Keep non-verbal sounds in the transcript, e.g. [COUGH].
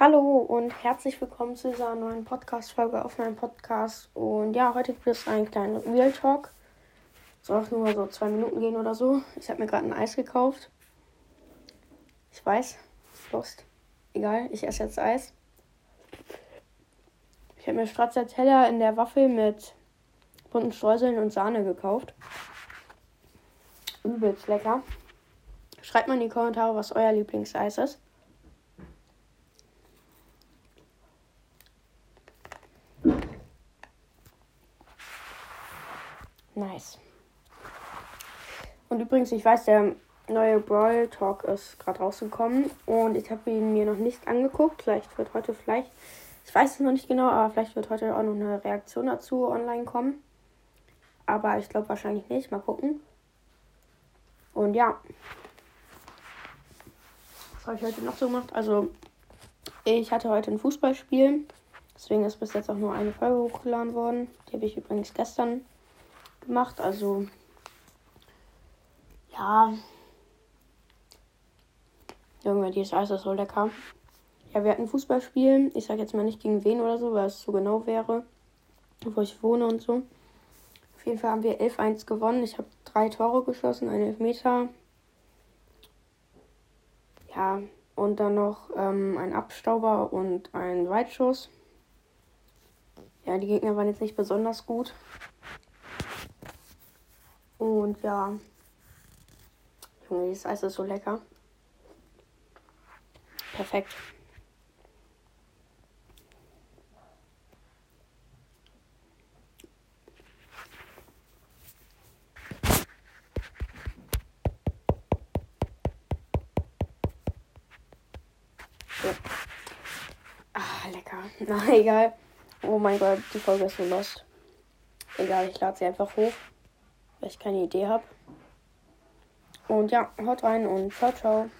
Hallo und herzlich willkommen zu dieser neuen Podcast-Folge auf meinem Podcast. Und ja, heute gibt es einen kleinen Real Talk. Soll auch nur so zwei Minuten gehen oder so. Ich habe mir gerade ein Eis gekauft. Ich weiß, Lust. Egal, ich esse jetzt Eis. Ich habe mir Stracciatella in der Waffel mit bunten Streuseln und Sahne gekauft. Übelst lecker. Schreibt mal in die Kommentare, was euer Lieblingseis ist. Nice. Und übrigens, ich weiß, der neue Brawl Talk ist gerade rausgekommen und ich habe ihn mir noch nicht angeguckt. Vielleicht wird heute vielleicht, ich weiß es noch nicht genau, aber vielleicht wird heute auch noch eine Reaktion dazu online kommen. Aber ich glaube wahrscheinlich nicht. Mal gucken. Und ja. Was habe ich heute noch so gemacht? Also, ich hatte heute ein Fußballspiel. Deswegen ist bis jetzt auch nur eine Folge hochgeladen worden. Die habe ich übrigens gestern gemacht. Also, ja. Junge, dieses Eis ist so lecker. Ja, wir hatten Fußballspiel. Ich sage jetzt mal nicht gegen wen oder so, weil es so genau wäre, wo ich wohne und so. Auf jeden Fall haben wir 11-1 gewonnen. Ich habe drei Tore geschossen, einen Elfmeter. Ja, und dann noch ähm, ein Abstauber und ein Weitschuss. Ja, die Gegner waren jetzt nicht besonders gut. Und ja. Junge, das Eis ist so lecker. Perfekt. Ah, lecker. [LAUGHS] Na, egal. Oh mein Gott, die Folge ist so lost. Egal, ich lade sie einfach hoch weil ich keine Idee habe. Und ja, haut rein und ciao, ciao.